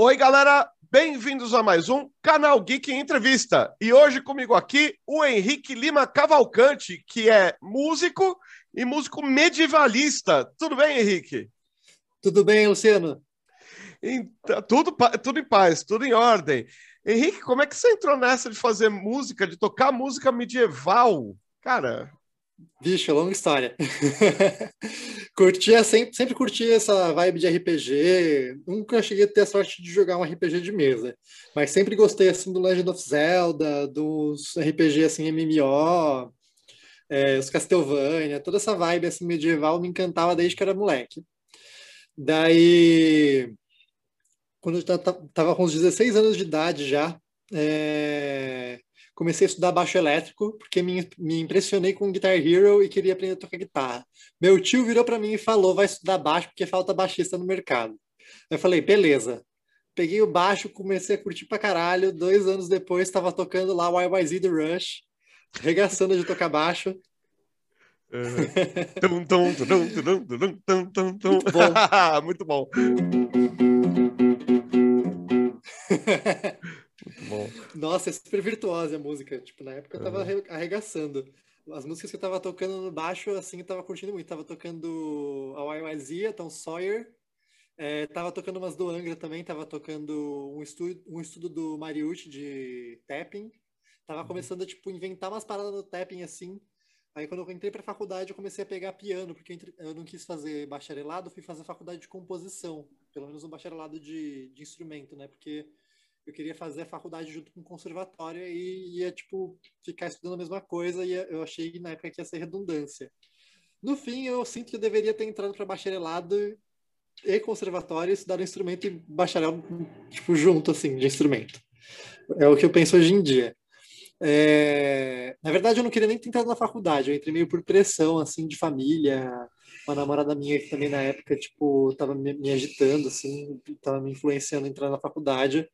Oi, galera, bem-vindos a mais um Canal Geek Entrevista. E hoje comigo aqui o Henrique Lima Cavalcante, que é músico e músico medievalista. Tudo bem, Henrique? Tudo bem, Luciano? Então, tudo, tudo em paz, tudo em ordem. Henrique, como é que você entrou nessa de fazer música, de tocar música medieval? Cara, Bicho, longa história. curtia, sempre, sempre curti essa vibe de RPG. Nunca cheguei a ter a sorte de jogar um RPG de mesa. Mas sempre gostei assim do Legend of Zelda, dos RPG assim, MMO, é, os Castlevania, toda essa vibe assim, medieval me encantava desde que era moleque. Daí, quando eu estava com uns 16 anos de idade já, é, comecei a estudar baixo elétrico, porque me, me impressionei com Guitar Hero e queria aprender a tocar guitarra. Meu tio virou para mim e falou: vai estudar baixo porque falta baixista no mercado. Eu falei: beleza. Peguei o baixo, comecei a curtir pra caralho. Dois anos depois, estava tocando lá o YYZ do Rush, regaçando de tocar baixo. Muito bom. Muito bom. Nossa, é super virtuosa a música. Tipo, na época eu tava uhum. arregaçando. As músicas que eu tava tocando no baixo, assim, eu tava curtindo muito. Tava tocando a YYZ, Tom Sawyer. É, tava tocando umas do Angra também. Tava tocando um estudo, um estudo do Mariucci de tapping. Tava uhum. começando a, tipo, inventar umas paradas no tapping, assim. Aí quando eu entrei pra faculdade, eu comecei a pegar piano, porque eu, entre... eu não quis fazer bacharelado, fui fazer faculdade de composição. Pelo menos um bacharelado de, de instrumento, né? Porque eu queria fazer a faculdade junto com o conservatório e ia, tipo, ficar estudando a mesma coisa e eu achei na época que ia ser redundância. No fim, eu sinto que eu deveria ter entrado para bacharelado e conservatório estudar um instrumento e bacharel, tipo, junto, assim, de instrumento. É o que eu penso hoje em dia. É... Na verdade, eu não queria nem ter entrado na faculdade, eu entrei meio por pressão, assim, de família. Uma namorada minha que também na época, tipo, tava me agitando, assim, tava me influenciando a entrar na faculdade.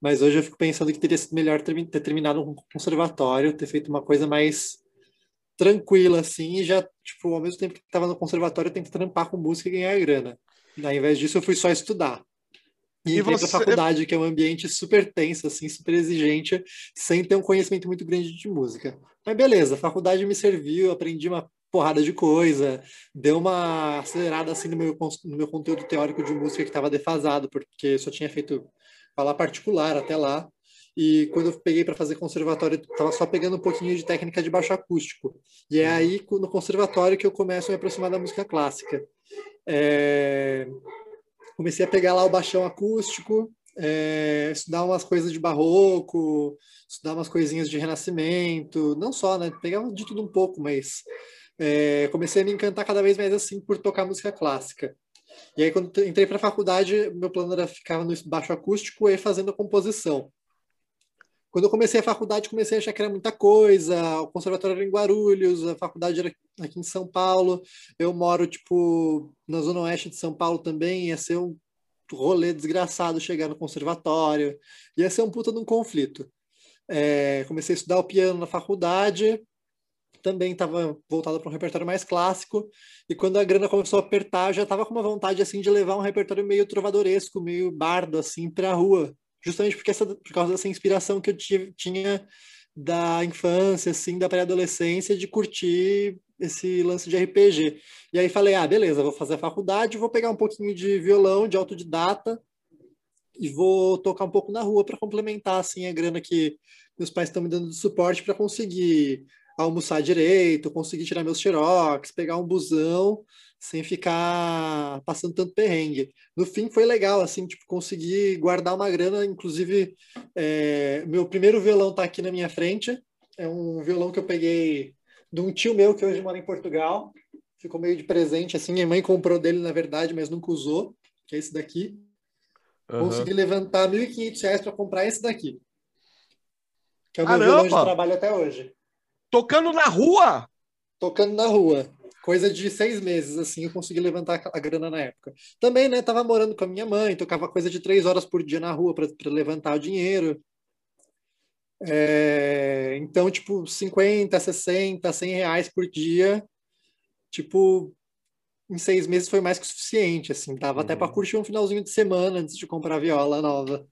Mas hoje eu fico pensando que teria sido melhor ter, ter terminado um conservatório, ter feito uma coisa mais tranquila, assim, e já, tipo, ao mesmo tempo que estava no conservatório, eu tenho que trampar com música e ganhar grana. E, ao invés disso, eu fui só estudar. E, e entrei você... pra faculdade, que é um ambiente super tenso, assim, super exigente, sem ter um conhecimento muito grande de música. Mas beleza, a faculdade me serviu, aprendi uma porrada de coisa, deu uma acelerada, assim, no meu, no meu conteúdo teórico de música que estava defasado, porque só tinha feito aula particular até lá. E quando eu peguei para fazer conservatório, estava só pegando um pouquinho de técnica de baixo acústico. E é aí, no conservatório, que eu começo a me aproximar da música clássica. É... Comecei a pegar lá o baixão acústico, é... estudar umas coisas de barroco, estudar umas coisinhas de renascimento, não só, né? Pegava de tudo um pouco, mas é... comecei a me encantar cada vez mais assim por tocar música clássica. E aí, quando entrei para a faculdade, meu plano era ficar no baixo acústico e fazendo a composição. Quando eu comecei a faculdade, comecei a achar que era muita coisa. O conservatório era em Guarulhos, a faculdade era aqui em São Paulo. Eu moro, tipo, na zona oeste de São Paulo também. Ia ser um rolê desgraçado chegar no conservatório. Ia ser um puta de um conflito. É, comecei a estudar o piano na faculdade também estava voltada para um repertório mais clássico. E quando a grana começou a apertar, já estava com uma vontade assim de levar um repertório meio trovadoresco, meio bardo assim para a rua, justamente porque essa, por causa dessa inspiração que eu tinha da infância, assim, da pré-adolescência, de curtir esse lance de RPG. E aí falei, ah, beleza, vou fazer a faculdade, vou pegar um pouquinho de violão, de autodidata, e vou tocar um pouco na rua para complementar assim a grana que meus pais estão me dando de suporte para conseguir almoçar direito, conseguir tirar meus xerox, pegar um busão sem ficar passando tanto perrengue. No fim foi legal, assim, tipo, conseguir guardar uma grana, inclusive é, meu primeiro violão está aqui na minha frente, é um violão que eu peguei de um tio meu que hoje mora em Portugal, ficou meio de presente, assim, minha mãe comprou dele, na verdade, mas nunca usou, que é esse daqui. Uhum. Consegui levantar R$ 1.500 para comprar esse daqui. Que é o meu Caramba! violão de trabalho até hoje. Tocando na rua? Tocando na rua. Coisa de seis meses, assim, eu consegui levantar a grana na época. Também, né, tava morando com a minha mãe, tocava coisa de três horas por dia na rua para levantar o dinheiro. É, então, tipo, 50, 60, 100 reais por dia, tipo, em seis meses foi mais que o suficiente, assim, dava uhum. até para curtir um finalzinho de semana antes de comprar a viola nova.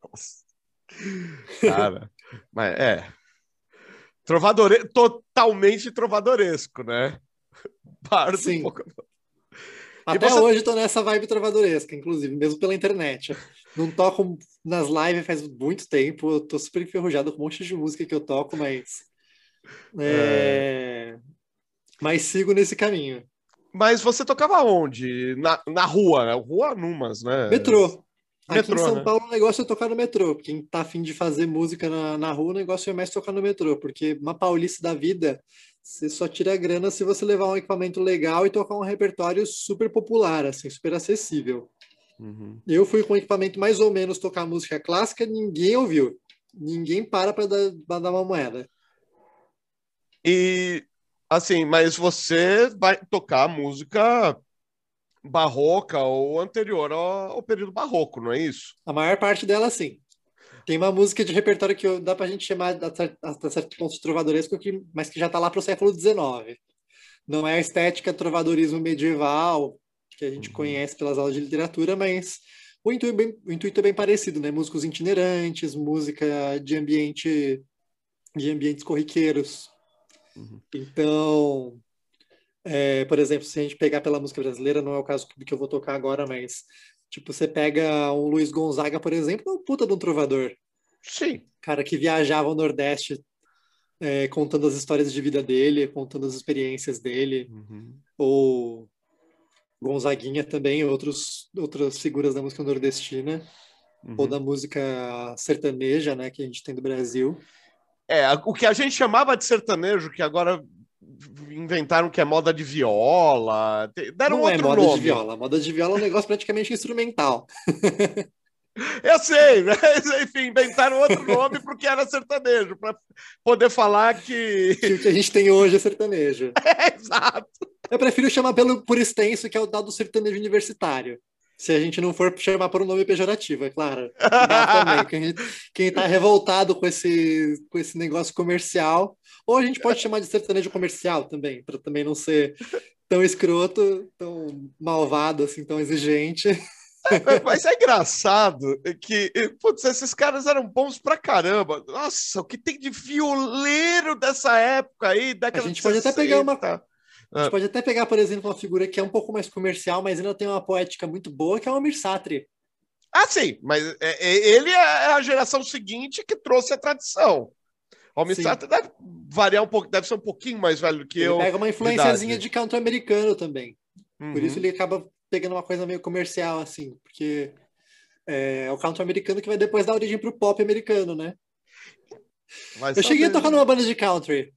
Nossa. Cara, mas é. Trovadore... Totalmente trovadoresco, né? Pardo Sim. Um pouco... Até você... hoje tô nessa vibe trovadoresca, inclusive, mesmo pela internet. Não toco nas lives faz muito tempo, eu tô super enferrujado com um monte de música que eu toco, mas. É... É... Mas sigo nesse caminho. Mas você tocava onde? Na, na rua, né? Rua Numas, né? Metrô. Aqui metrô, em São né? Paulo o negócio é tocar no metrô. Quem tá afim de fazer música na, na rua, o negócio é mais tocar no metrô, porque uma paulice da vida, você só tira grana se você levar um equipamento legal e tocar um repertório super popular, assim, super acessível. Uhum. Eu fui com equipamento mais ou menos tocar música clássica, ninguém ouviu. Ninguém para para dar, dar uma moeda. E assim, mas você vai tocar música barroca ou anterior ao, ao, período barroco, não é isso? A maior parte dela, sim. Tem uma música de repertório que dá para a gente chamar até certo ponto de trovadoresco, que, mas que já está lá para o século XIX. Não é a estética trovadorismo medieval que a gente uhum. conhece pelas aulas de literatura, mas o intuito, bem, o intuito é bem parecido, né? Músicos itinerantes, música de ambiente de ambientes corriqueiros. Uhum. Então, é, por exemplo, se a gente pegar pela música brasileira, não é o caso que eu vou tocar agora, mas tipo, você pega um Luiz Gonzaga, por exemplo, é um puta de um trovador. Sim. Cara que viajava ao Nordeste é, contando as histórias de vida dele, contando as experiências dele. Uhum. Ou Gonzaguinha também, outros, outras figuras da música nordestina. Uhum. Ou da música sertaneja, né, que a gente tem do Brasil. É, o que a gente chamava de sertanejo, que agora inventaram que é moda de viola. Deram Não outro é moda nome. de viola. Moda de viola é um negócio praticamente instrumental. Eu sei, mas enfim, inventaram outro nome porque era sertanejo, para poder falar que... que. o que a gente tem hoje é sertanejo. É, exato. Eu prefiro chamar pelo por extenso, que é o tal do sertanejo universitário. Se a gente não for chamar por um nome pejorativo, é claro. Quem está revoltado com esse, com esse negócio comercial ou a gente pode chamar de sertanejo comercial também, para também não ser tão escroto, tão malvado, assim, tão exigente. É, mas é engraçado que putz, esses caras eram bons pra caramba. Nossa, o que tem de violeiro dessa época aí, década A gente pode 60. até pegar uma. A gente pode até pegar, por exemplo, uma figura que é um pouco mais comercial, mas ainda tem uma poética muito boa, que é o Amir Satri. Ah, sim, mas é, é, ele é a geração seguinte que trouxe a tradição. Sato deve variar um pouco, deve ser um pouquinho mais velho que ele eu. Pega uma influenciazinha de canto americano também. Uhum. Por isso ele acaba pegando uma coisa meio comercial, assim, porque é, é o canto americano que vai depois dar origem pro pop americano, né? Mas eu cheguei a tocar numa banda de country.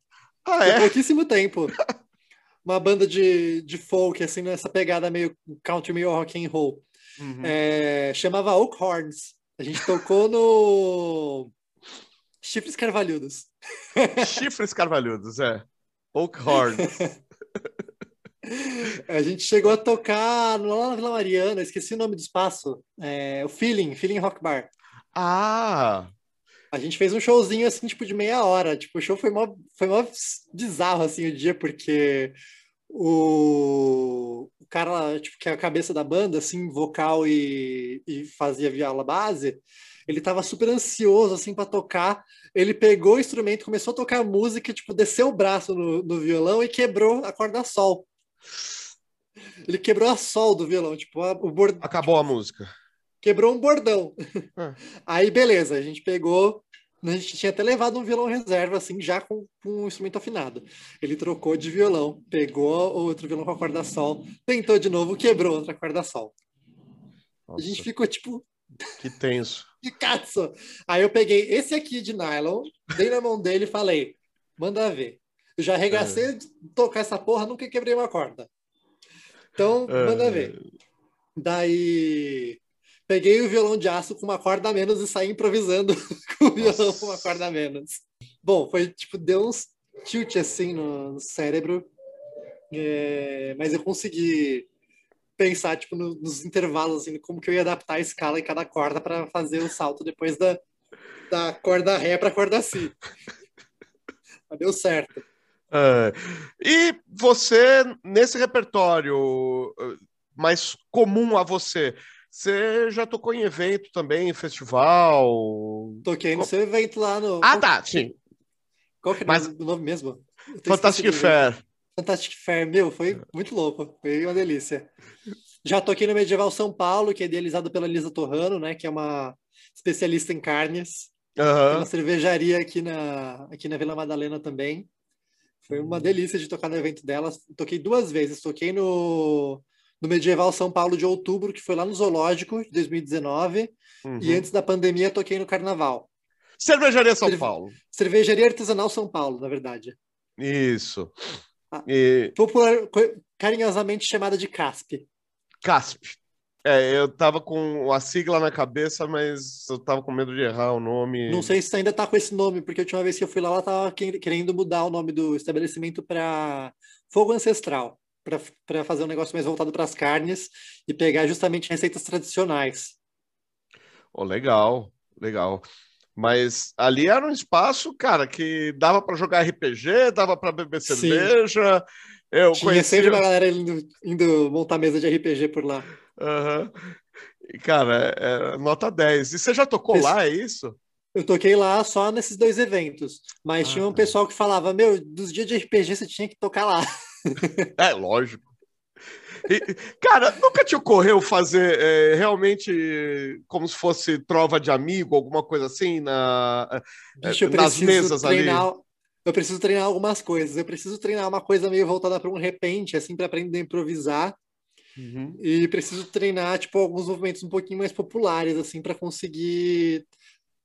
Ah, é? pouquíssimo tempo. uma banda de, de folk, assim, nessa pegada meio country, meio rock and roll. Uhum. É, chamava Oak Horns. A gente tocou no Chifres carvalhudos. Chifres carvalhudos, é. Oak Horns. A gente chegou a tocar lá na Vila Mariana, esqueci o nome do espaço. É, o Feeling, Feeling Rock Bar. Ah! A gente fez um showzinho assim, tipo, de meia hora. Tipo, o show foi mó, foi mó bizarro assim o dia, porque o, o cara, tipo, que é a cabeça da banda, assim, vocal e, e fazia viola base, ele tava super ansioso, assim, para tocar. Ele pegou o instrumento, começou a tocar música, tipo, desceu o braço no, no violão e quebrou a corda sol. Ele quebrou a sol do violão, tipo, a, o bord... Acabou a música. Quebrou um bordão. Ah. Aí, beleza, a gente pegou, a gente tinha até levado um violão reserva, assim, já com, com um instrumento afinado. Ele trocou de violão, pegou outro violão com a corda sol, tentou de novo, quebrou outra corda sol. Nossa. A gente ficou, tipo, que tenso. Picasso! Aí eu peguei esse aqui de nylon, dei na mão dele e falei: manda ver. Eu já arregacei é. de tocar essa porra, nunca quebrei uma corda. Então, é. manda ver. Daí peguei o violão de aço com uma corda a menos e saí improvisando com o violão Nossa. com uma corda a menos. Bom, foi tipo, deu uns tilt assim no, cérebro, é, mas eu consegui pensar tipo no, nos intervalos assim, como que eu ia adaptar a escala em cada corda para fazer o salto depois da, da corda ré para corda si. Mas deu certo. É. E você, nesse repertório eh, mais comum a você, você já tocou em evento também, em festival? Toquei no seu evento lá no. Ah, tá, sim. Qual que é Mas... o nome mesmo? Fantastic Fair. Fantastic Fair, meu, foi muito louco, foi uma delícia. Já toquei no Medieval São Paulo, que é idealizado pela Lisa Torrano, né, que é uma especialista em carnes. Uhum. Tem uma cervejaria aqui na, aqui na Vila Madalena também. Foi uma delícia de tocar no evento dela. Toquei duas vezes. Toquei no, no Medieval São Paulo de outubro, que foi lá no Zoológico, de 2019. Uhum. E antes da pandemia, toquei no Carnaval. Cervejaria São Cerve... Paulo. Cervejaria Artesanal São Paulo, na verdade. Isso. Ah, e... Popular, carinhosamente chamada de CASP. CASP. É, eu tava com a sigla na cabeça, mas eu tava com medo de errar o nome. Não sei se ainda tá com esse nome, porque a última vez que eu fui lá, ela tava querendo mudar o nome do estabelecimento para Fogo Ancestral, para fazer um negócio mais voltado para as carnes e pegar justamente receitas tradicionais. Oh, legal, legal. Mas ali era um espaço, cara, que dava para jogar RPG, dava para beber cerveja. Sim. Eu Tinha conhecia... sempre uma galera indo, indo montar mesa de RPG por lá. Uhum. Cara, é, é, nota 10. E você já tocou Esse... lá, é isso? Eu toquei lá só nesses dois eventos. Mas ah, tinha um tá. pessoal que falava: Meu, dos dias de RPG você tinha que tocar lá. é, lógico. E, cara, nunca te ocorreu fazer é, realmente como se fosse trova de amigo, alguma coisa assim, na, Bicho, nas mesas treinar, ali? Eu preciso treinar algumas coisas. Eu preciso treinar uma coisa meio voltada para um repente, assim, para aprender a improvisar. Uhum. E preciso treinar, tipo, alguns movimentos um pouquinho mais populares, assim, para conseguir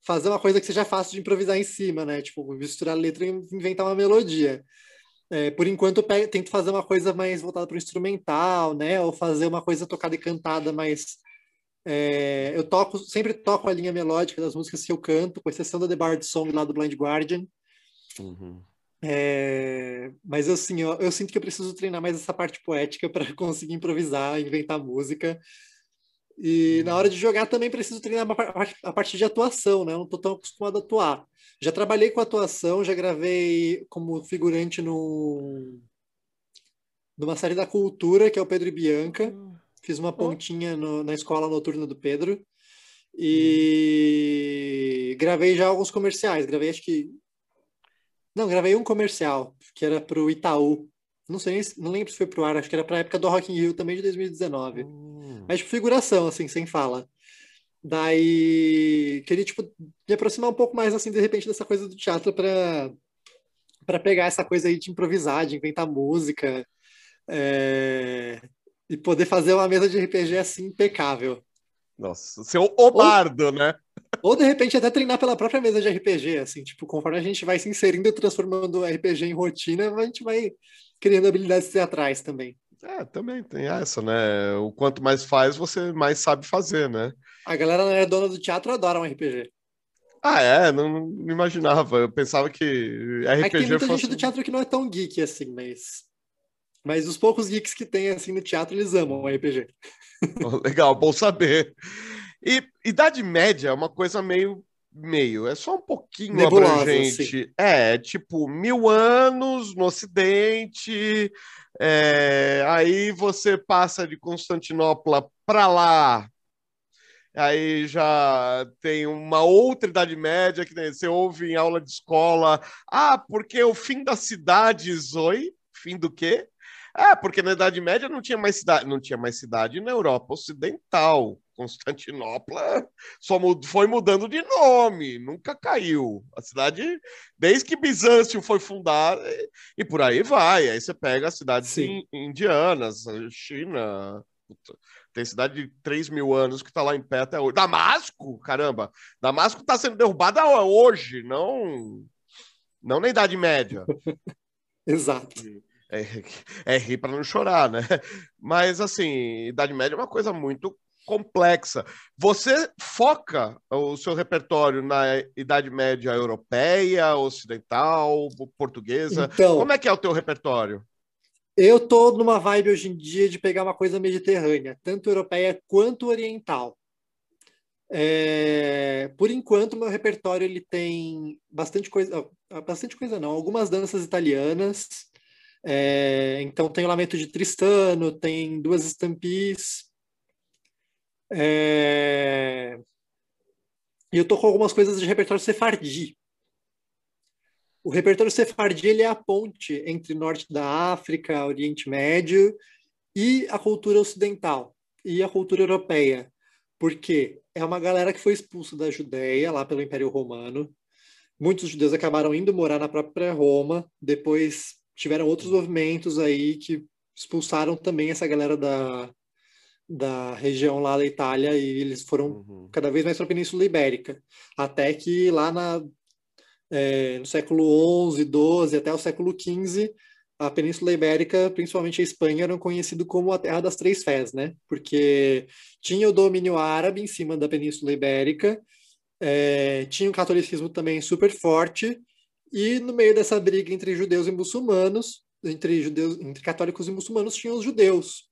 fazer uma coisa que seja fácil de improvisar em cima, né? Tipo, misturar letra e inventar uma melodia. É, por enquanto, eu tento fazer uma coisa mais voltada para o instrumental, né? Ou fazer uma coisa tocada e cantada mais. É, eu toco, sempre toco a linha melódica das músicas que eu canto, com exceção da The Bard Song lá do Blind Guardian. Uhum. É, mas assim, eu, eu, sinto que eu preciso treinar mais essa parte poética para conseguir improvisar, inventar música. E na hora de jogar também preciso treinar a parte de atuação, né? Eu não estou tão acostumado a atuar. Já trabalhei com atuação, já gravei como figurante no numa série da Cultura, que é o Pedro e Bianca. Fiz uma pontinha no, na escola noturna do Pedro. E gravei já alguns comerciais. Gravei acho que não, gravei um comercial, que era pro Itaú. Não sei, não lembro se foi pro ar, acho que era pra época do Rock in Rio também de 2019. Hum. Mas tipo, figuração, assim, sem fala. Daí queria tipo me aproximar um pouco mais assim de repente dessa coisa do teatro para para pegar essa coisa aí de improvisar, de inventar música é... e poder fazer uma mesa de RPG assim impecável. Nossa, seu obardo, ou, né? Ou de repente até treinar pela própria mesa de RPG, assim, tipo, conforme a gente vai se inserindo e transformando o RPG em rotina, a gente vai criando habilidades teatrais também. É, também tem essa, né? O quanto mais faz, você mais sabe fazer, né? A galera não é dona do teatro adora um RPG. Ah, é? Não, não imaginava. Eu pensava que RPG é que tem muita fosse... gente do teatro que não é tão geek assim, mas... Mas os poucos geeks que tem, assim, no teatro, eles amam o RPG. Legal, bom saber. E Idade Média é uma coisa meio meio, é só um pouquinho Nebulosa, abrangente. É, tipo, mil anos no Ocidente, é, aí você passa de Constantinopla para lá, aí já tem uma outra Idade Média que né, você ouve em aula de escola, ah, porque o fim das cidades, oi? Fim do quê? Ah, porque na Idade Média não tinha mais cidade, não tinha mais cidade na Europa Ocidental. Constantinopla só foi mudando de nome, nunca caiu. A cidade, desde que Bizâncio foi fundada, e por aí vai. Aí você pega as cidades indianas, China. Tem cidade de 3 mil anos que está lá em pé até hoje. Damasco, caramba! Damasco está sendo derrubada hoje, não, não na Idade Média. Exato. É, é rir para não chorar, né? Mas, assim, Idade Média é uma coisa muito complexa. Você foca o seu repertório na Idade Média europeia, ocidental, portuguesa? Então, Como é que é o teu repertório? Eu tô numa vibe hoje em dia de pegar uma coisa mediterrânea, tanto europeia quanto oriental. É, por enquanto, meu repertório ele tem bastante coisa, bastante coisa não, algumas danças italianas. É, então tem o Lamento de Tristano, tem duas estampis. É, e eu tô com algumas coisas de repertório sefardi. O repertório sefardi ele é a ponte entre norte da África, Oriente Médio e a cultura ocidental e a cultura europeia, porque é uma galera que foi expulsa da Judéia lá pelo Império Romano. Muitos judeus acabaram indo morar na própria Roma, depois tiveram outros movimentos aí que expulsaram também essa galera da, da região lá da Itália e eles foram uhum. cada vez mais para a Península Ibérica, até que lá na, é, no século XI, XII, até o século XV, a Península Ibérica, principalmente a Espanha, eram conhecido como a Terra das Três Fés, né? Porque tinha o domínio árabe em cima da Península Ibérica, é, tinha o catolicismo também super forte, e no meio dessa briga entre judeus e muçulmanos, entre judeus, entre católicos e muçulmanos, tinham os judeus.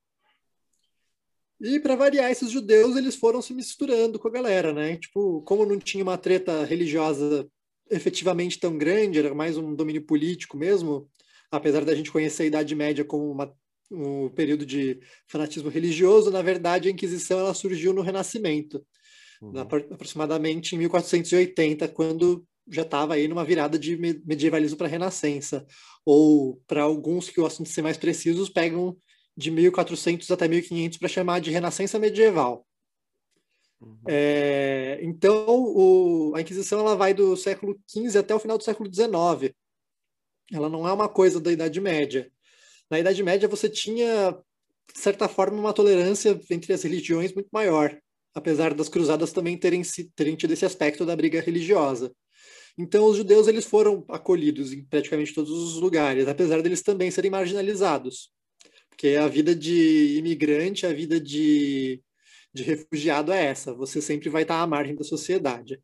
E para variar, esses judeus eles foram se misturando com a galera, né? Tipo, como não tinha uma treta religiosa efetivamente tão grande, era mais um domínio político mesmo, apesar da gente conhecer a Idade Média como uma, um período de fanatismo religioso, na verdade a Inquisição ela surgiu no Renascimento, uhum. na, aproximadamente em 1480, quando já estava aí numa virada de medievalismo para renascença, ou para alguns que gostam de ser mais precisos, pegam de 1400 até 1500 para chamar de renascença medieval. Uhum. É, então, o, a Inquisição ela vai do século XV até o final do século XIX. Ela não é uma coisa da Idade Média. Na Idade Média, você tinha, de certa forma, uma tolerância entre as religiões muito maior, apesar das cruzadas também terem, terem tido esse aspecto da briga religiosa. Então, os judeus eles foram acolhidos em praticamente todos os lugares, apesar deles também serem marginalizados. Porque a vida de imigrante, a vida de, de refugiado é essa. Você sempre vai estar à margem da sociedade.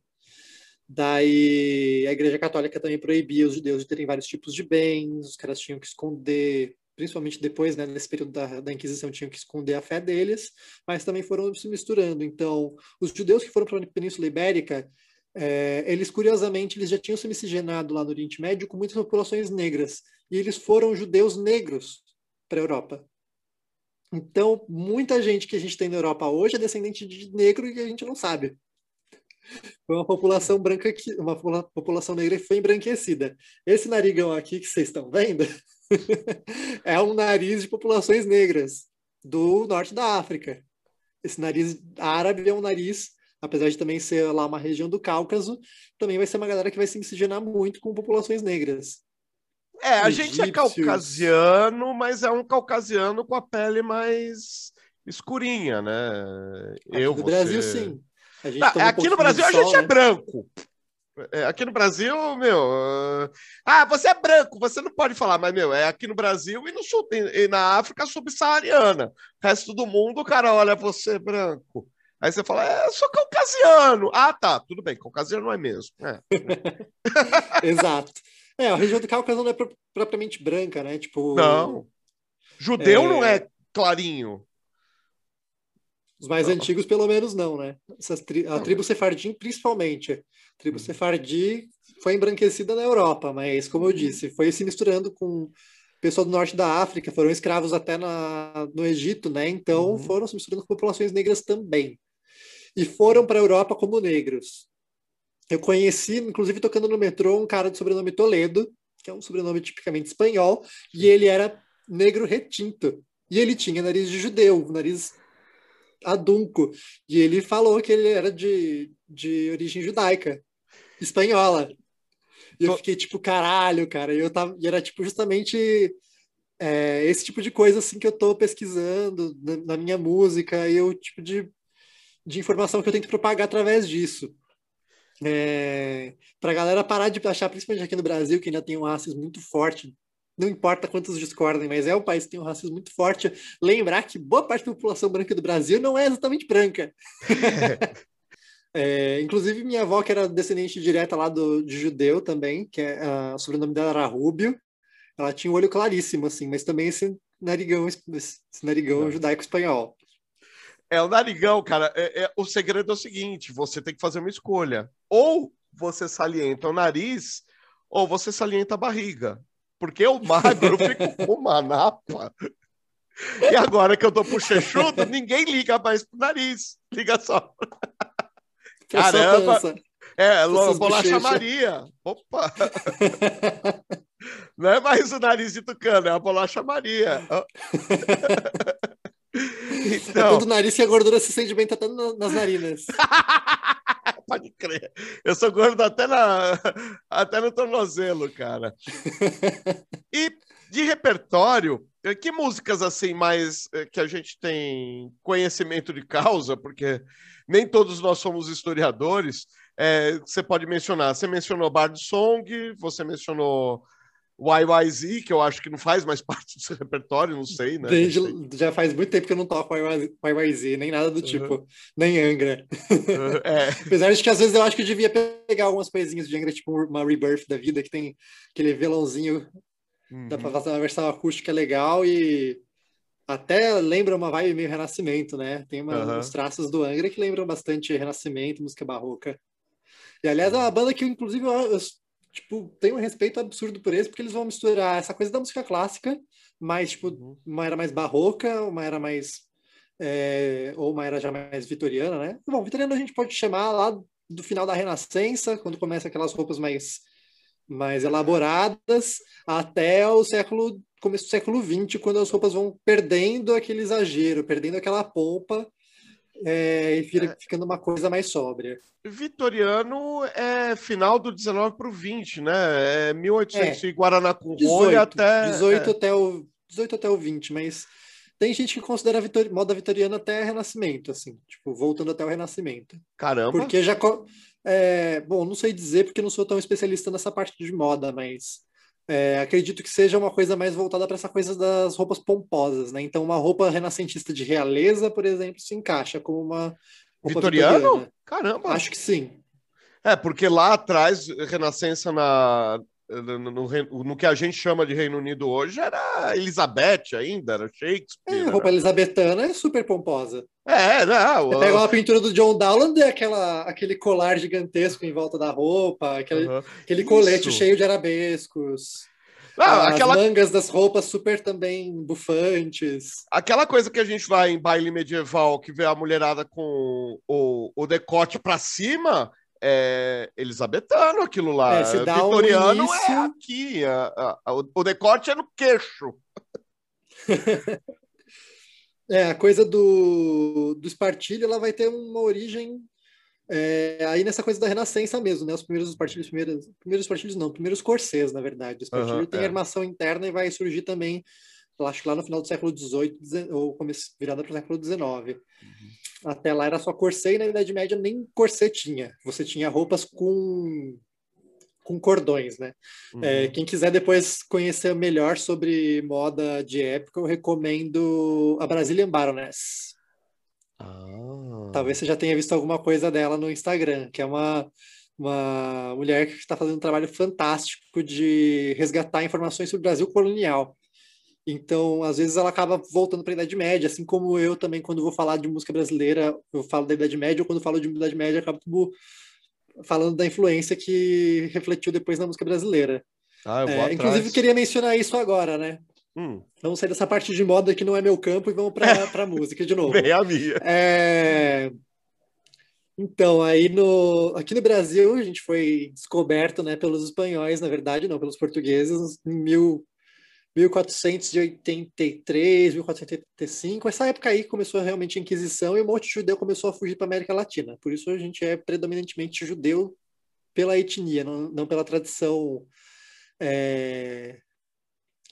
Daí a Igreja Católica também proibia os judeus de terem vários tipos de bens, os caras tinham que esconder, principalmente depois, né, nesse período da, da Inquisição, tinham que esconder a fé deles, mas também foram se misturando. Então, os judeus que foram para a Península Ibérica, é, eles curiosamente eles já tinham se miscigenado lá no Oriente Médio com muitas populações negras, e eles foram judeus negros para a Europa. Então, muita gente que a gente tem na Europa hoje é descendente de negro e a gente não sabe. Foi uma população branca que uma população negra foi embranquecida. Esse narigão aqui que vocês estão vendo é um nariz de populações negras do norte da África. Esse nariz árabe é um nariz, apesar de também ser lá uma região do Cáucaso, também vai ser uma galera que vai se miscigenar muito com populações negras. É, a Egípcios. gente é caucasiano, mas é um caucasiano com a pele mais escurinha, né? Aqui Eu, do você... Brasil, sim. Um aqui no Brasil a gente é né? branco. É, aqui no Brasil, meu. Uh... Ah, você é branco, você não pode falar, mas, meu, é aqui no Brasil e, no sul, e na África subsaariana. O resto do mundo, o cara olha você branco. Aí você fala, é, eu sou caucasiano. Ah, tá, tudo bem, caucasiano não é mesmo. É. Exato. É, a região do Cáucaso não é propriamente branca, né? Tipo. Não. Judeu é... não é clarinho. Os mais não. antigos, pelo menos, não, né? Tri... A tribo Sefardim, principalmente. A tribo. Sefardi foi embranquecida na Europa, mas, como eu uhum. disse, foi se misturando com pessoal do norte da África, foram escravos até na... no Egito, né? Então, uhum. foram se misturando com populações negras também. E foram para a Europa como negros. Eu conheci, inclusive, tocando no metrô, um cara de sobrenome Toledo, que é um sobrenome tipicamente espanhol, e ele era negro retinto. E ele tinha nariz de judeu, nariz adunco. E ele falou que ele era de, de origem judaica, espanhola. E eu fiquei tipo, caralho, cara. E eu tava, e era tipo justamente é, esse tipo de coisa assim que eu tô pesquisando na, na minha música e o tipo de, de informação que eu tento propagar através disso. É, para a galera parar de achar, principalmente aqui no Brasil, que ainda tem um racismo muito forte não importa quantos discordem, mas é um país que tem um racismo muito forte. Lembrar que boa parte da população branca do Brasil não é exatamente branca. é, inclusive, minha avó, que era descendente direta lá do, de judeu também, que é, uh, o sobrenome dela era Rubio, ela tinha o um olho claríssimo, assim, mas também esse narigão, esse narigão judaico-espanhol. É o narigão, cara. É, é, o segredo é o seguinte: você tem que fazer uma escolha. Ou você salienta o nariz, ou você salienta a barriga. Porque o magro fica com uma napa. E agora que eu tô puxechudo, ninguém liga mais pro nariz. Liga só. Caramba! É, bolacha Maria. Opa! Não é mais o nariz de tucano, é a bolacha Maria. então... É todo nariz que a gordura se sente bem, tá nas narinas. Pode crer. Eu sou gordo até, na, até no tornozelo, cara. E de repertório, que músicas assim mais eh, que a gente tem conhecimento de causa, porque nem todos nós somos historiadores. É, você pode mencionar. Você mencionou Bard Song, você mencionou YYZ, que eu acho que não faz mais parte do seu repertório, não sei, né? Desde, já faz muito tempo que eu não toco YYZ, nem nada do uhum. tipo, nem Angra. Uhum, é. Apesar de que às vezes eu acho que eu devia pegar algumas coisinhas de Angra, tipo uma Rebirth da vida, que tem aquele violãozinho, uhum. dá pra fazer uma versão acústica legal e até lembra uma vibe meio Renascimento, né? Tem uma, uhum. uns traços do Angra que lembram bastante Renascimento, música barroca. E aliás, é uma banda que, inclusive, eu, eu tipo, tenho um respeito absurdo por eles, porque eles vão misturar essa coisa da música clássica, mas, tipo, uhum. uma era mais barroca, uma era mais. É, ou uma era já mais vitoriana, né? Bom, vitoriana a gente pode chamar lá do final da Renascença, quando começa aquelas roupas mais, mais elaboradas, até o século começo do século XX, quando as roupas vão perdendo aquele exagero, perdendo aquela polpa é, e fica, é. ficando uma coisa mais sóbria. Vitoriano é final do 19 para o 20, né? É 1800 é. e Guaraná com 18, até 18 é. até o 18 até o 20, mas tem gente que considera a moda vitoriana até Renascimento, assim, tipo, voltando até o Renascimento. Caramba. Porque já é, bom, não sei dizer porque não sou tão especialista nessa parte de moda, mas é, acredito que seja uma coisa mais voltada para essa coisa das roupas pomposas, né? Então, uma roupa renascentista de realeza, por exemplo, se encaixa como uma Vitoriano? Vitoriana. Caramba! Acho que sim. É, porque lá atrás, Renascença na, no, no, que a gente chama de Reino Unido hoje era Elizabeth ainda, era Shakespeare. É, a roupa elizabetana é super pomposa. É, não. Você pega uma pintura do John Dowland e aquela, aquele colar gigantesco em volta da roupa, aquele, uhum. aquele colete Isso. cheio de arabescos. Ah, As aquela... mangas das roupas super também bufantes. Aquela coisa que a gente vai em baile medieval, que vê a mulherada com o, o decote para cima, é elisabetano aquilo lá. É, se dá Vitoriano um início... é aqui. A, a, a, o decote é no queixo. é, a coisa do, do espartilho ela vai ter uma origem é, aí nessa coisa da renascença mesmo, né? Os primeiros espartilhos, primeiros, primeiros espartilhos não, primeiros corsês, na verdade. O espartilho uhum, tem é. armação interna e vai surgir também, acho que lá no final do século XVIII, ou começo, virada para o século XIX. Uhum. Até lá era só corset e na Idade Média nem corset tinha. Você tinha roupas com com cordões, né? É, uhum. É, quem quiser depois conhecer melhor sobre moda de época, eu recomendo a Brazilian Baroness. Ah. Talvez você já tenha visto alguma coisa dela no Instagram, que é uma, uma mulher que está fazendo um trabalho fantástico de resgatar informações sobre o Brasil colonial. Então, às vezes ela acaba voltando para a Idade Média, assim como eu também, quando vou falar de música brasileira, eu falo da Idade Média, ou quando falo de Idade Média, acabo falando da influência que refletiu depois na música brasileira. Ah, é, inclusive, queria mencionar isso agora, né? Hum. Vamos sair dessa parte de moda que não é meu campo e vamos para a música de novo. Bem a minha. É... Então, aí no... aqui no Brasil, a gente foi descoberto né, pelos espanhóis, na verdade, não pelos portugueses, em mil... 1483, 1485. Essa época aí começou realmente a Inquisição e um monte de judeu começou a fugir para a América Latina. Por isso a gente é predominantemente judeu pela etnia, não, não pela tradição é,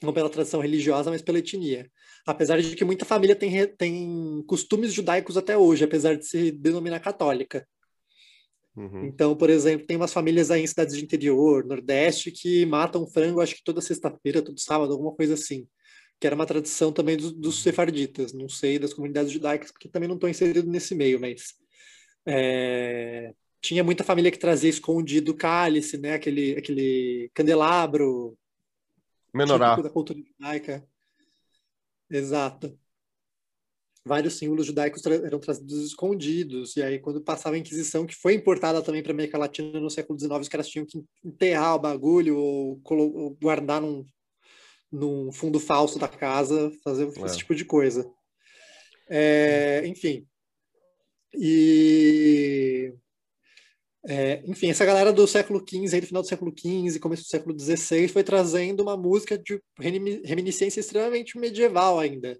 não pela tradição religiosa, mas pela etnia. Apesar de que muita família tem, tem costumes judaicos até hoje, apesar de se denominar católica. Uhum. Então, por exemplo, tem umas famílias aí em cidades de interior, Nordeste, que matam frango, acho que toda sexta-feira, todo sábado, alguma coisa assim. Que era uma tradição também dos, dos uhum. sefarditas, não sei, das comunidades judaicas, porque também não estou inserido nesse meio, mas. É... Tinha muita família que trazia escondido cálice, né? Aquele, aquele candelabro Menorá. da cultura judaica. Exato. Vários símbolos judaicos tra eram trazidos escondidos, e aí quando passava a Inquisição, que foi importada também para a América Latina no século XIX, os caras tinham que enterrar o bagulho ou, ou guardar num, num fundo falso da casa, fazer é. esse tipo de coisa. É, enfim. E é, enfim, essa galera do século XV, aí do final do século XV, começo do século XVI, foi trazendo uma música de reminiscência extremamente medieval ainda.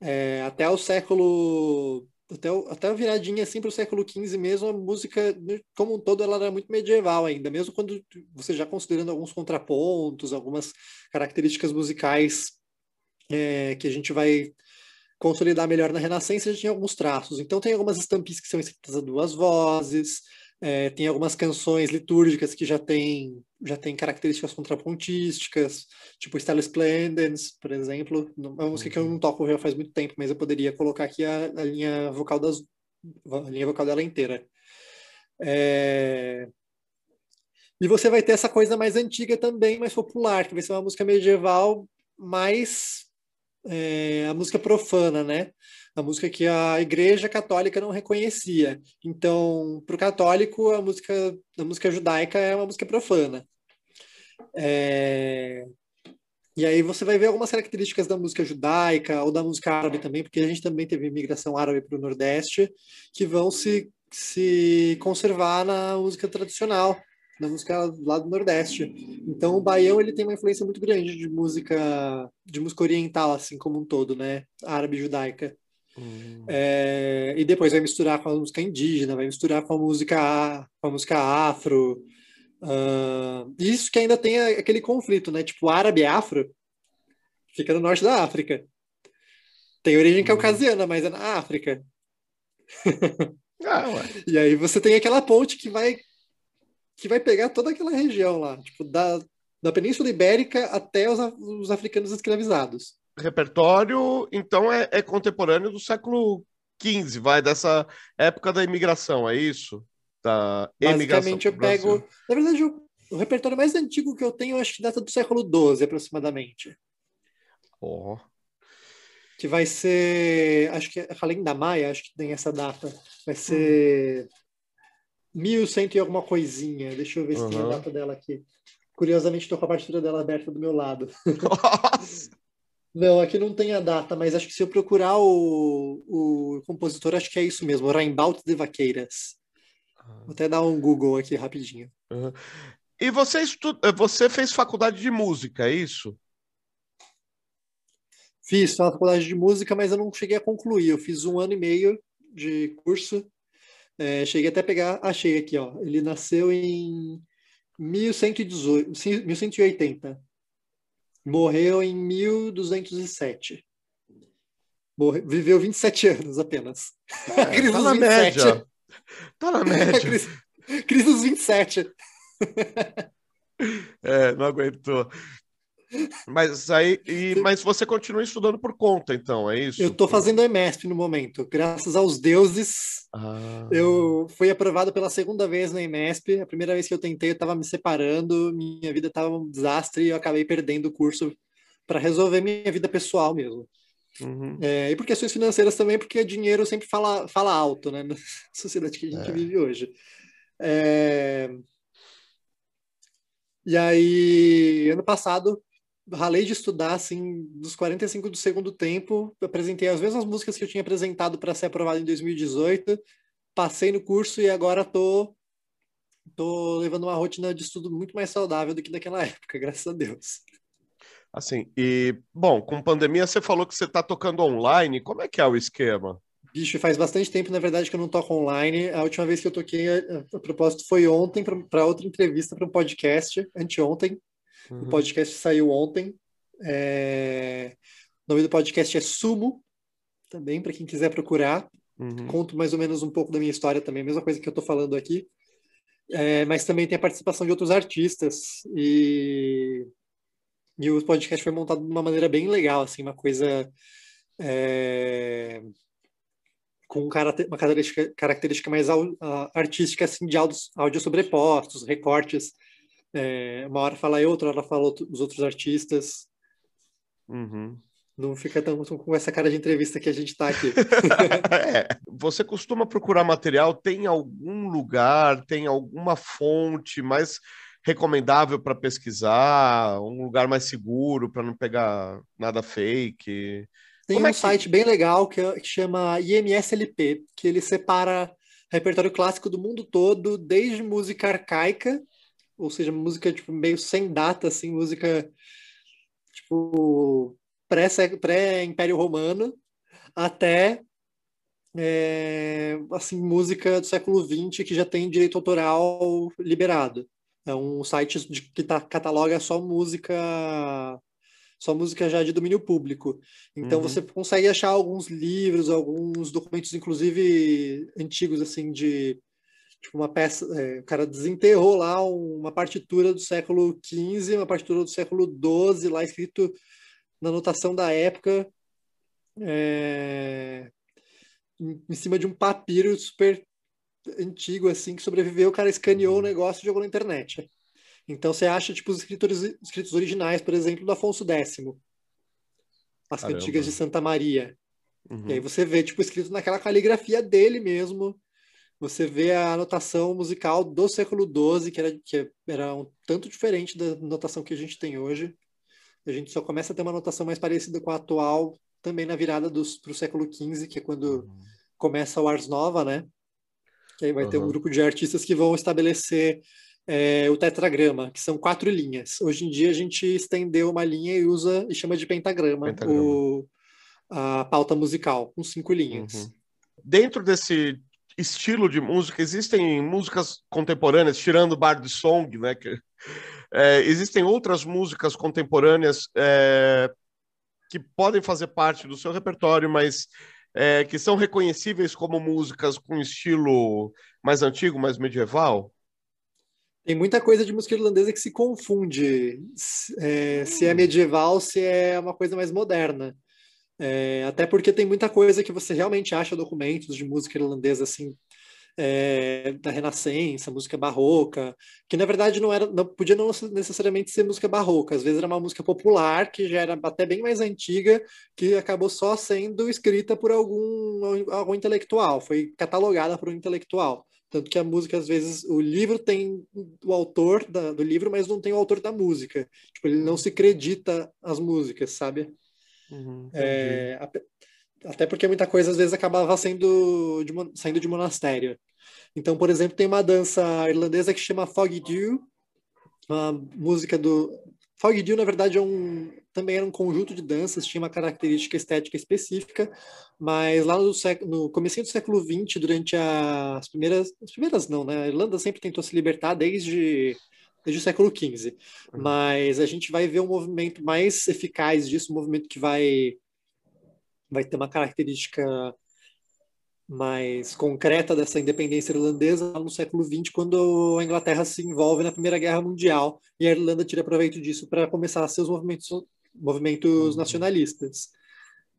É, até o século. Até, o, até a viradinha assim para o século XV mesmo, a música, como um todo, ela era muito medieval ainda, mesmo quando você já considerando alguns contrapontos, algumas características musicais é, que a gente vai consolidar melhor na Renascença, já tinha alguns traços. Então, tem algumas estampias que são escritas a duas vozes, é, tem algumas canções litúrgicas que já têm já tem características contrapontísticas, tipo Stella Splendens, por exemplo. É uma música que eu não toco já faz muito tempo, mas eu poderia colocar aqui a, a linha vocal das a linha vocal dela inteira. É... E você vai ter essa coisa mais antiga também, mais popular, que vai ser uma música medieval mais é, a música profana, né? A música que a Igreja Católica não reconhecia. Então, para o católico, a música, a música judaica é uma música profana. É... E aí você vai ver algumas características da música judaica ou da música árabe também, porque a gente também teve imigração árabe para o Nordeste, que vão se, se conservar na música tradicional, na música lá do Nordeste. Então o baião ele tem uma influência muito grande de música de música oriental assim como um todo, né, árabe judaica. Hum. É, e depois vai misturar com a música indígena, vai misturar com a música, com a música afro. Uh, isso que ainda tem aquele conflito, né? Tipo, árabe afro fica no norte da África. Tem origem hum. caucasiana, mas é na África. Ah, e aí você tem aquela ponte que vai que vai pegar toda aquela região lá, tipo, da, da Península Ibérica até os, os africanos escravizados repertório, então, é, é, contemporâneo do século XV, vai dessa época da imigração, é isso? Da Basicamente, eu pego. Na verdade, o, o, repertório mais antigo que eu tenho, acho que data do século XII, aproximadamente. Oh. Que vai ser. Acho que além da Maia, acho que tem essa data. Vai ser. Hum. 1100 e alguma coisinha. Deixa eu ver se uhum. tem a data dela aqui. Curiosamente, estou com a partitura dela aberta do meu lado. Nossa! Não, aqui não tem a data, mas acho que se eu procurar o, o compositor, acho que é isso mesmo, Raimbaut de Vaqueiras. Vou até dar um Google aqui rapidinho. Uhum. E você, estu... você fez faculdade de música, é isso? Fiz faculdade de música, mas eu não cheguei a concluir. Eu fiz um ano e meio de curso. É, cheguei até a pegar, achei aqui, ó. Ele nasceu em 1118, 1180. Morreu em 1207. Morre... Viveu 27 anos apenas. É, crise tá na 27. média. Tá na média. crise, crise dos 27. é, não aguentou. Mas aí, e, mas você continua estudando por conta, então, é isso? Eu estou fazendo EMESP no momento. Graças aos deuses, ah. eu fui aprovado pela segunda vez na EMESP. A primeira vez que eu tentei, eu estava me separando, minha vida estava um desastre e eu acabei perdendo o curso para resolver minha vida pessoal mesmo. Uhum. É, e por questões financeiras também, porque dinheiro sempre fala, fala alto, né? Na sociedade que a gente é. vive hoje. É... E aí, ano passado, ralei de estudar, assim, dos 45 do segundo tempo, apresentei as mesmas músicas que eu tinha apresentado para ser aprovado em 2018, passei no curso e agora tô, tô levando uma rotina de estudo muito mais saudável do que naquela época, graças a Deus. Assim, e, bom, com pandemia você falou que você está tocando online, como é que é o esquema? Bicho, faz bastante tempo, na verdade, que eu não toco online. A última vez que eu toquei, a, a propósito, foi ontem para outra entrevista para um podcast, anteontem. Uhum. O podcast saiu ontem. É... O nome do podcast é Sumo, também, para quem quiser procurar. Uhum. Conto mais ou menos um pouco da minha história também, mesma coisa que eu estou falando aqui. É, mas também tem a participação de outros artistas. E, e o podcast foi montado de uma maneira bem legal, assim, uma coisa. É... com uma característica, característica mais artística assim, de áudios, áudios sobrepostos, recortes é, uma hora fala eu, outra hora fala os outros artistas. Uhum. Não fica tão com essa cara de entrevista que a gente está aqui. é. Você costuma procurar material? Tem algum lugar, tem alguma fonte mais recomendável para pesquisar? Um lugar mais seguro para não pegar nada fake? Tem Como um é que... site bem legal que, que chama IMSLP, que ele separa repertório clássico do mundo todo, desde música arcaica, ou seja, música tipo, meio sem data, assim, música tipo pré-Império Romano, até é, assim, música do século XX que já tem direito autoral liberado. É um site de, que tá, cataloga só música só música já de domínio público. Então uhum. você consegue achar alguns livros, alguns documentos, inclusive antigos, assim, de tipo uma peça. É, o cara desenterrou lá uma partitura do século XV, uma partitura do século XII, lá escrito na notação da época, é, em cima de um papiro super antigo, assim, que sobreviveu, o cara escaneou o uhum. negócio e jogou na internet. Então você acha, tipo, os escritos, escritos originais, por exemplo, do Afonso X. As Caramba. cantigas de Santa Maria. Uhum. E aí você vê, tipo, escrito naquela caligrafia dele mesmo. Você vê a anotação musical do século XII, que era, que era um tanto diferente da notação que a gente tem hoje. A gente só começa a ter uma notação mais parecida com a atual também na virada para o século XV, que é quando uhum. começa o Ars Nova, né? Que aí vai uhum. ter um grupo de artistas que vão estabelecer é, o tetragrama, que são quatro linhas. Hoje em dia a gente estendeu uma linha e usa e chama de pentagrama, pentagrama. O, a pauta musical, com cinco linhas. Uhum. Dentro desse estilo de música, existem músicas contemporâneas, tirando Bard Song, né? Que é, existem outras músicas contemporâneas é, que podem fazer parte do seu repertório, mas é, que são reconhecíveis como músicas com estilo mais antigo, mais medieval? Tem muita coisa de música irlandesa que se confunde é, se é medieval, se é uma coisa mais moderna. É, até porque tem muita coisa que você realmente acha documentos de música irlandesa assim é, da Renascença, música barroca, que na verdade não era, não podia não necessariamente ser música barroca, às vezes era uma música popular que já era até bem mais antiga, que acabou só sendo escrita por algum algum intelectual, foi catalogada por um intelectual. Tanto que a música, às vezes, o livro tem o autor da, do livro, mas não tem o autor da música. Tipo, ele não se acredita as músicas, sabe? Uhum, é, até porque muita coisa às vezes acabava sendo de, saindo de monastério. Então, por exemplo, tem uma dança irlandesa que chama Fog Dew, uma música do Fog Dew, na verdade, é um, também era um conjunto de danças, tinha uma característica estética específica, mas lá no, no começo do século XX, durante as primeiras, as primeiras não, né? A Irlanda sempre tentou se libertar desde desde o século XV, uhum. mas a gente vai ver um movimento mais eficaz disso, um movimento que vai vai ter uma característica mais concreta dessa independência irlandesa no século XX, quando a Inglaterra se envolve na Primeira Guerra Mundial e a Irlanda tira proveito disso para começar seus movimentos, movimentos uhum. nacionalistas.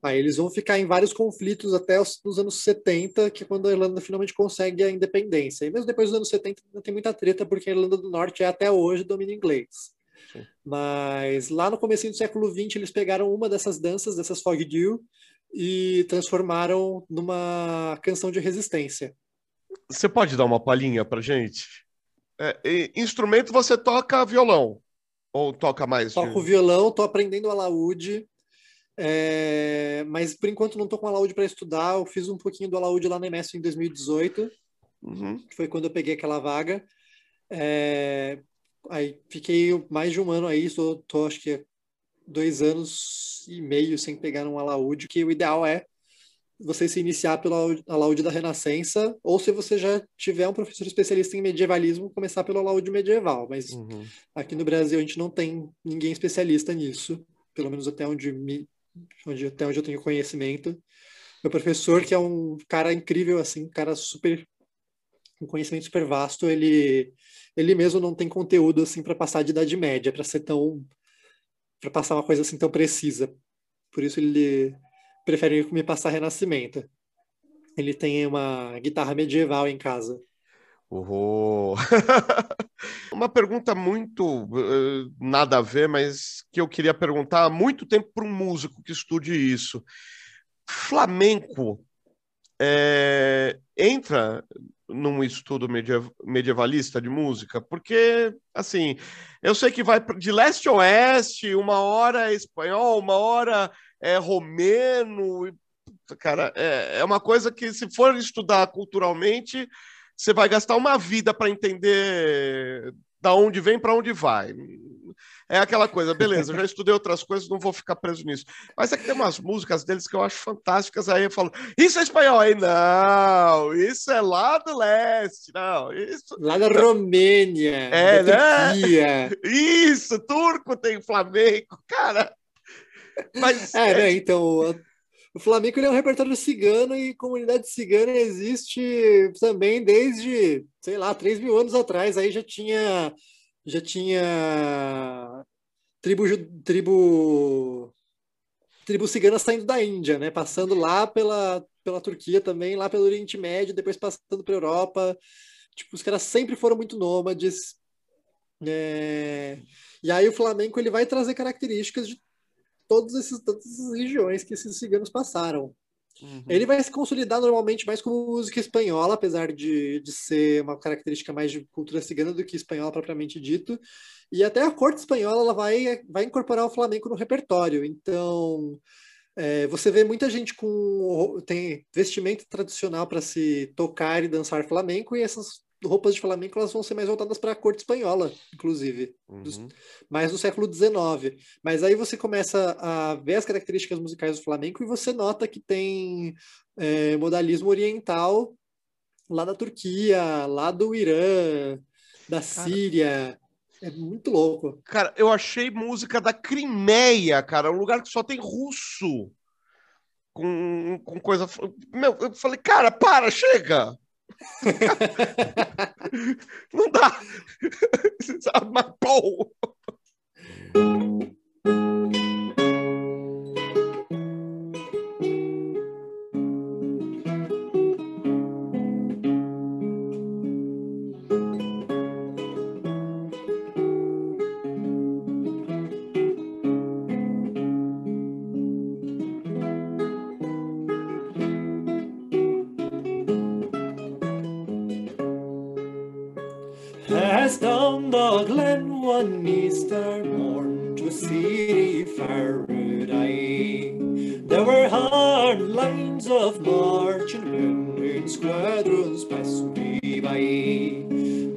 Aí eles vão ficar em vários conflitos até os, os, anos 70, que é quando a Irlanda finalmente consegue a independência. E mesmo depois dos anos 70 não tem muita treta, porque a Irlanda do Norte é até hoje domínio inglês. Sim. Mas lá no começo do século XX eles pegaram uma dessas danças, dessas Fog Dew, e transformaram numa canção de resistência. Você pode dar uma palhinha pra gente? É, instrumento você toca violão? Ou toca mais? Toco violão, tô aprendendo alaúde, é... mas por enquanto não tô com alaúde para estudar. Eu fiz um pouquinho do alaúde lá na MS em 2018, uhum. que foi quando eu peguei aquela vaga. É... Aí fiquei mais de um ano aí, tô acho que dois anos e meio sem pegar um alaúde, que o ideal é você se iniciar pelo alaúde da Renascença, ou se você já tiver um professor especialista em medievalismo, começar pelo alaúde medieval. Mas uhum. aqui no Brasil a gente não tem ninguém especialista nisso, pelo menos até onde, me, onde, até onde eu tenho conhecimento. Meu professor, que é um cara incrível, assim, um cara super um conhecimento super vasto, ele ele mesmo não tem conteúdo assim para passar de idade média, para ser tão para passar uma coisa assim tão precisa. Por isso ele prefere me passar Renascimento. Ele tem uma guitarra medieval em casa. Oh. Uma pergunta muito uh, nada a ver, mas que eu queria perguntar há muito tempo para um músico que estude isso. Flamenco é, entra num estudo medievalista de música? Porque, assim, eu sei que vai de leste a oeste, uma hora é espanhol, uma hora é romeno. Cara, é, é uma coisa que, se for estudar culturalmente, você vai gastar uma vida para entender da onde vem para onde vai. É aquela coisa, beleza, já estudei outras coisas, não vou ficar preso nisso. Mas é que tem umas músicas deles que eu acho fantásticas, aí eu falo, isso é espanhol, aí não, isso é lá do leste, não, isso... Lá da Romênia, é, da né? Isso, turco tem flamenco, cara... Mas, é, é... né, então, o Flamengo é um repertório cigano e comunidade cigana existe também desde, sei lá, 3 mil anos atrás. Aí já tinha, já tinha tribo, tribo, tribo cigana saindo da Índia, né? Passando lá pela, pela Turquia também, lá pelo Oriente Médio, depois passando para Europa. Tipo, os caras sempre foram muito nômades. É... E aí o Flamengo ele vai trazer características de todos esses, todas essas regiões que esses ciganos passaram. Uhum. Ele vai se consolidar normalmente mais como música espanhola, apesar de, de ser uma característica mais de cultura cigana do que espanhola propriamente dito. E até a corte espanhola ela vai, vai incorporar o flamenco no repertório. Então, é, você vê muita gente com tem vestimento tradicional para se tocar e dançar flamenco, e essas roupas de flamenco elas vão ser mais voltadas para a corte espanhola, inclusive, uhum. dos, mais do século XIX. Mas aí você começa a ver as características musicais do flamenco e você nota que tem é, modalismo oriental lá da Turquia, lá do Irã, da Síria. É muito louco. Cara, eu achei música da Crimeia, cara, um lugar que só tem russo. Com, com coisa. Meu, eu falei, cara, para, chega! Não dá. Mas, pô. down the glen one Easter morn to see Faraday. There were hard lines of marching men in squadrons passed me by.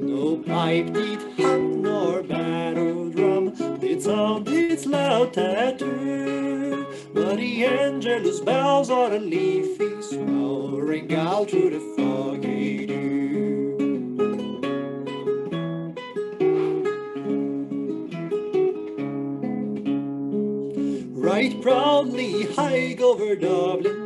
No pipe did hum nor battle drum did sound its loud tattoo. But the angelus bells on a leafy swell rang out through the hike over Dublin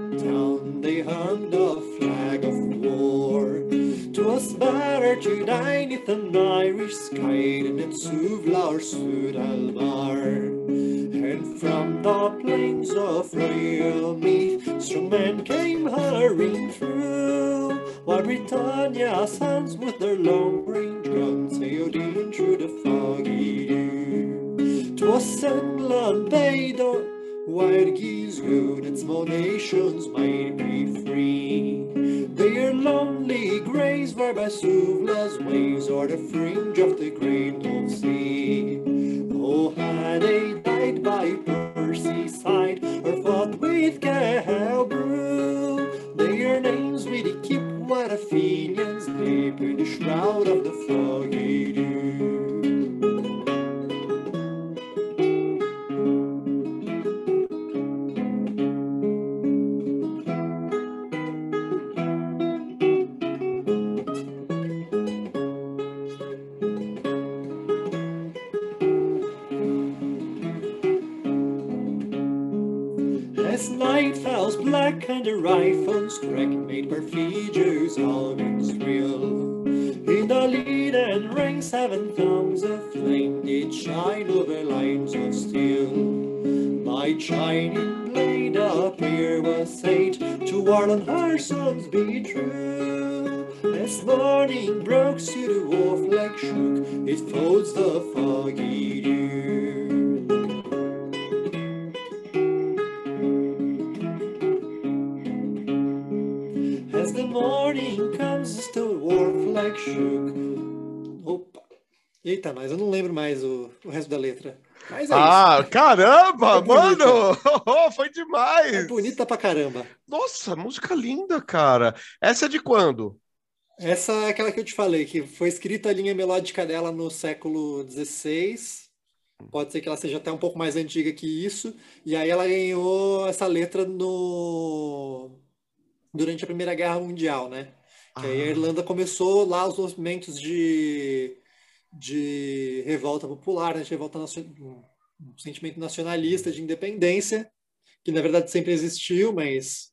with cow brew. Their names we keep what Athenians deep in the shroud of the foggy dew. Caramba, É mano! Oh, foi demais! É bonita pra caramba. Nossa, música linda, cara. Essa é de quando? Essa é aquela que eu te falei, que foi escrita a linha melódica dela no século XVI. Pode ser que ela seja até um pouco mais antiga que isso. E aí ela ganhou essa letra no durante a Primeira Guerra Mundial, né? Que aí a Ah. Irlanda começou lá os movimentos de, de revolta popular, né? De revolta nacio- um sentimento nacionalista de independência, que na verdade sempre existiu, mas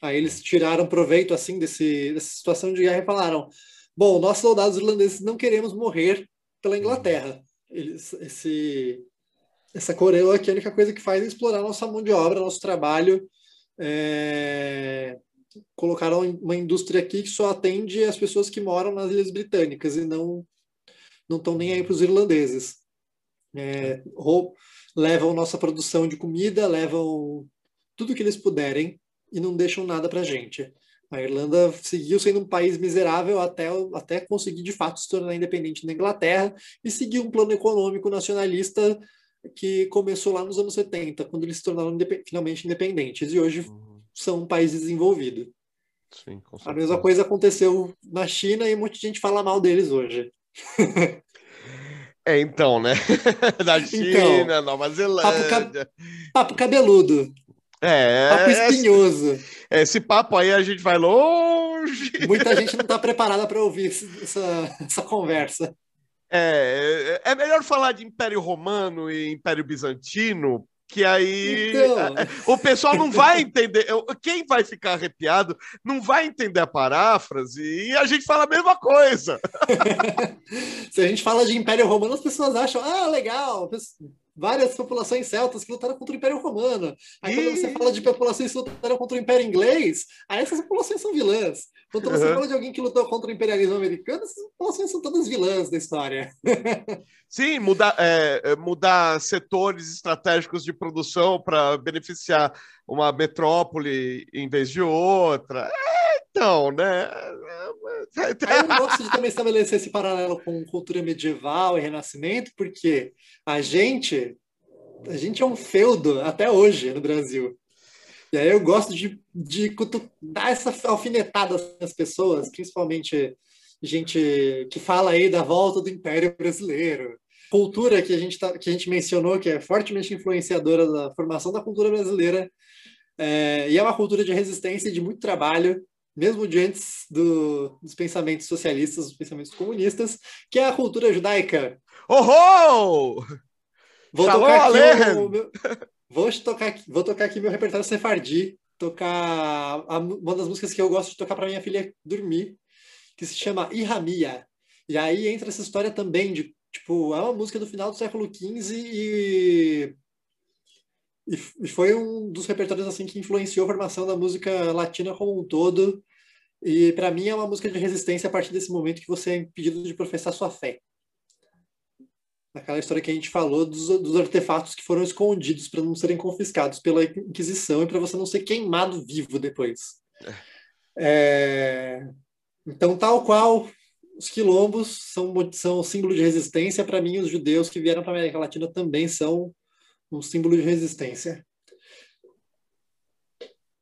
aí eles tiraram proveito assim desse, dessa situação de guerra e falaram: bom, nós soldados irlandeses não queremos morrer pela Inglaterra. Eles, esse, essa coroa aqui, a única coisa que faz é explorar nossa mão de obra, nosso trabalho. É, colocaram uma indústria aqui que só atende as pessoas que moram nas Ilhas Britânicas e não não estão nem aí para os irlandeses. É, levam nossa produção de comida, levam tudo que eles puderem e não deixam nada para gente. A Irlanda seguiu sendo um país miserável até, até conseguir de fato se tornar independente da Inglaterra e seguir um plano econômico nacionalista que começou lá nos anos 70, quando eles se tornaram indepe- finalmente independentes. E hoje Uhum, são um país desenvolvido. Sim, A mesma coisa aconteceu na China e um monte de gente fala mal deles hoje. É, então, né? Da China, Então, Nova Papo, Zelândia. ca- papo cabeludo, É, papo esse, espinhoso. esse papo aí a gente vai longe. Muita gente não está preparada para ouvir esse- essa, essa conversa. É, é melhor falar de Império Romano e Império Bizantino, que aí Então. é, o pessoal não vai entender. Quem vai ficar arrepiado não vai entender a paráfrase e a gente fala a mesma coisa. Se a gente fala de Império Romano, as pessoas acham, ah, legal, várias populações celtas que lutaram contra o Império Romano. Aí quando você fala de populações que lutaram contra o Império Inglês, aí essas populações são vilãs. Quando você Uhum. fala de alguém que lutou contra o imperialismo americano, essas populações são todas vilãs da história. Sim, mudar, é, é, mudar setores estratégicos de produção para beneficiar uma metrópole em vez de outra. É, então, né? Eu gosto de também estabelecer esse paralelo com cultura medieval e renascimento, porque a gente, a gente é um feudo até hoje no Brasil. E aí eu gosto de, de dar essa alfinetada nas pessoas, principalmente gente que fala aí da volta do Império Brasileiro. Cultura que a gente, tá, que a gente mencionou, que é fortemente influenciadora da formação da cultura brasileira, é, e é uma cultura de resistência e de muito trabalho, mesmo de antes do, dos pensamentos socialistas, dos pensamentos comunistas, que é a cultura judaica. Oh! Vou Shalom tocar aqui o meu, vou tocar aqui, vou tocar aqui meu repertório sefardi, tocar a- uma das músicas que eu gosto de tocar para minha filha dormir, que se chama Iramia. E aí entra essa história também de, tipo, é uma música do final do século XV e e foi um dos repertórios assim que influenciou a formação da música latina como um todo. E para mim é uma música de resistência a partir desse momento que você é impedido de professar sua fé. Aquela história que a gente falou dos, dos artefatos que foram escondidos para não serem confiscados pela Inquisição e para você não ser queimado vivo depois. É, Então, tal qual os quilombos são, são símbolo de resistência, para mim, os judeus que vieram para a América Latina também são um símbolo de resistência.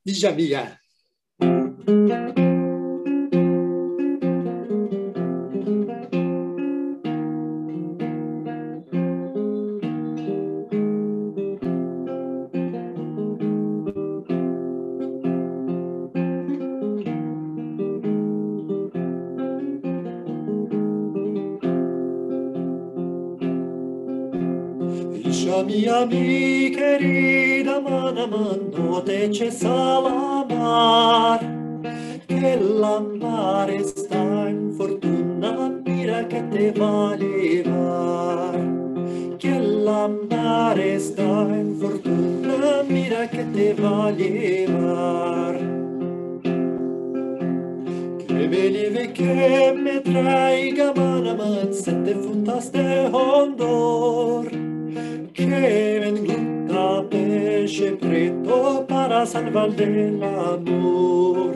Ijamia. pote cessava amar che l'amare sta in fortuna mira che te valeva che l'amare sta in fortuna mira che te valeva che llevar che me traiga manaman sette funtas hondor. Che vengo pesce preto para salvar del amor.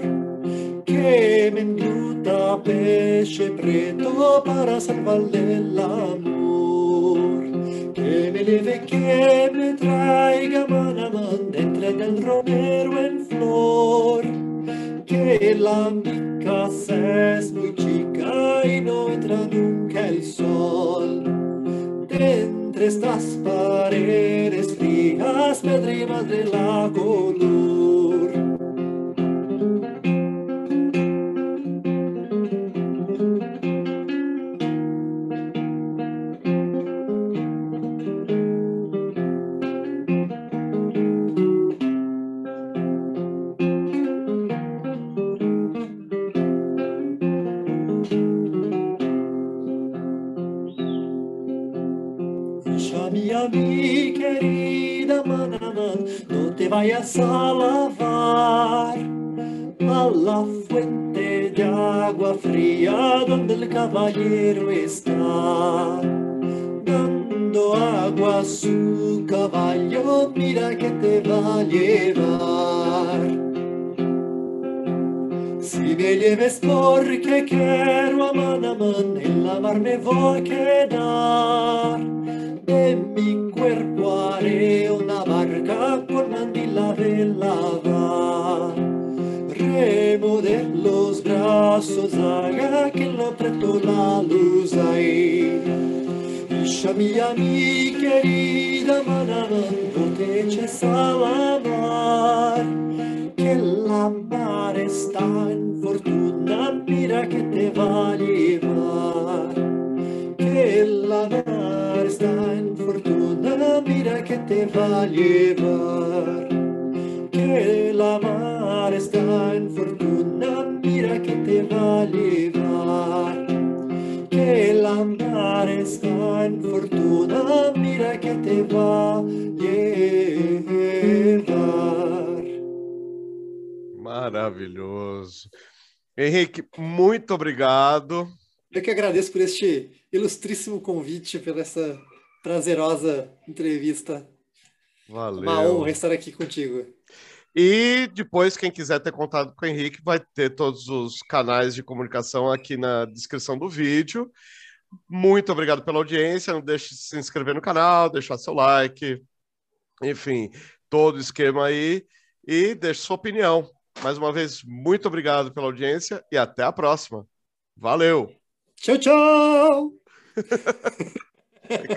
Que venguta pesce preto para salvar del amor. Que me leve que me traiga manaman entre del romero en flor. Que la casa es muy chica y no entra nunca el sol estas paredes frías, pedreras de la luz. Vayas a lavar a la fuente de agua fría donde el caballero está. Dando agua a su caballo, mira que te va a llevar. Si me lleves porque quiero a Manaman, en la mar me voy a quedar. De mi cuerpo la luz ahí. Isha mía, mi querida Manaman, no te eches a la mar. Que la mar está en fortuna, mira que te va a llevar. Que la mar está en fortuna, mira que te va a llevar. Va a llevar. Maravilhoso. Henrique, muito obrigado. Eu que agradeço por este ilustríssimo convite, pela essa prazerosa entrevista. Valeu. Uma honra estar aqui contigo. E depois, quem quiser ter contato com o Henrique, vai ter todos os canais de comunicação aqui na descrição do vídeo. Muito obrigado pela audiência. Não deixe de se inscrever no canal, deixar seu like, enfim, todo o esquema aí. E deixe sua opinião. Mais uma vez, muito obrigado pela audiência e até a próxima. Valeu! Tchau, tchau!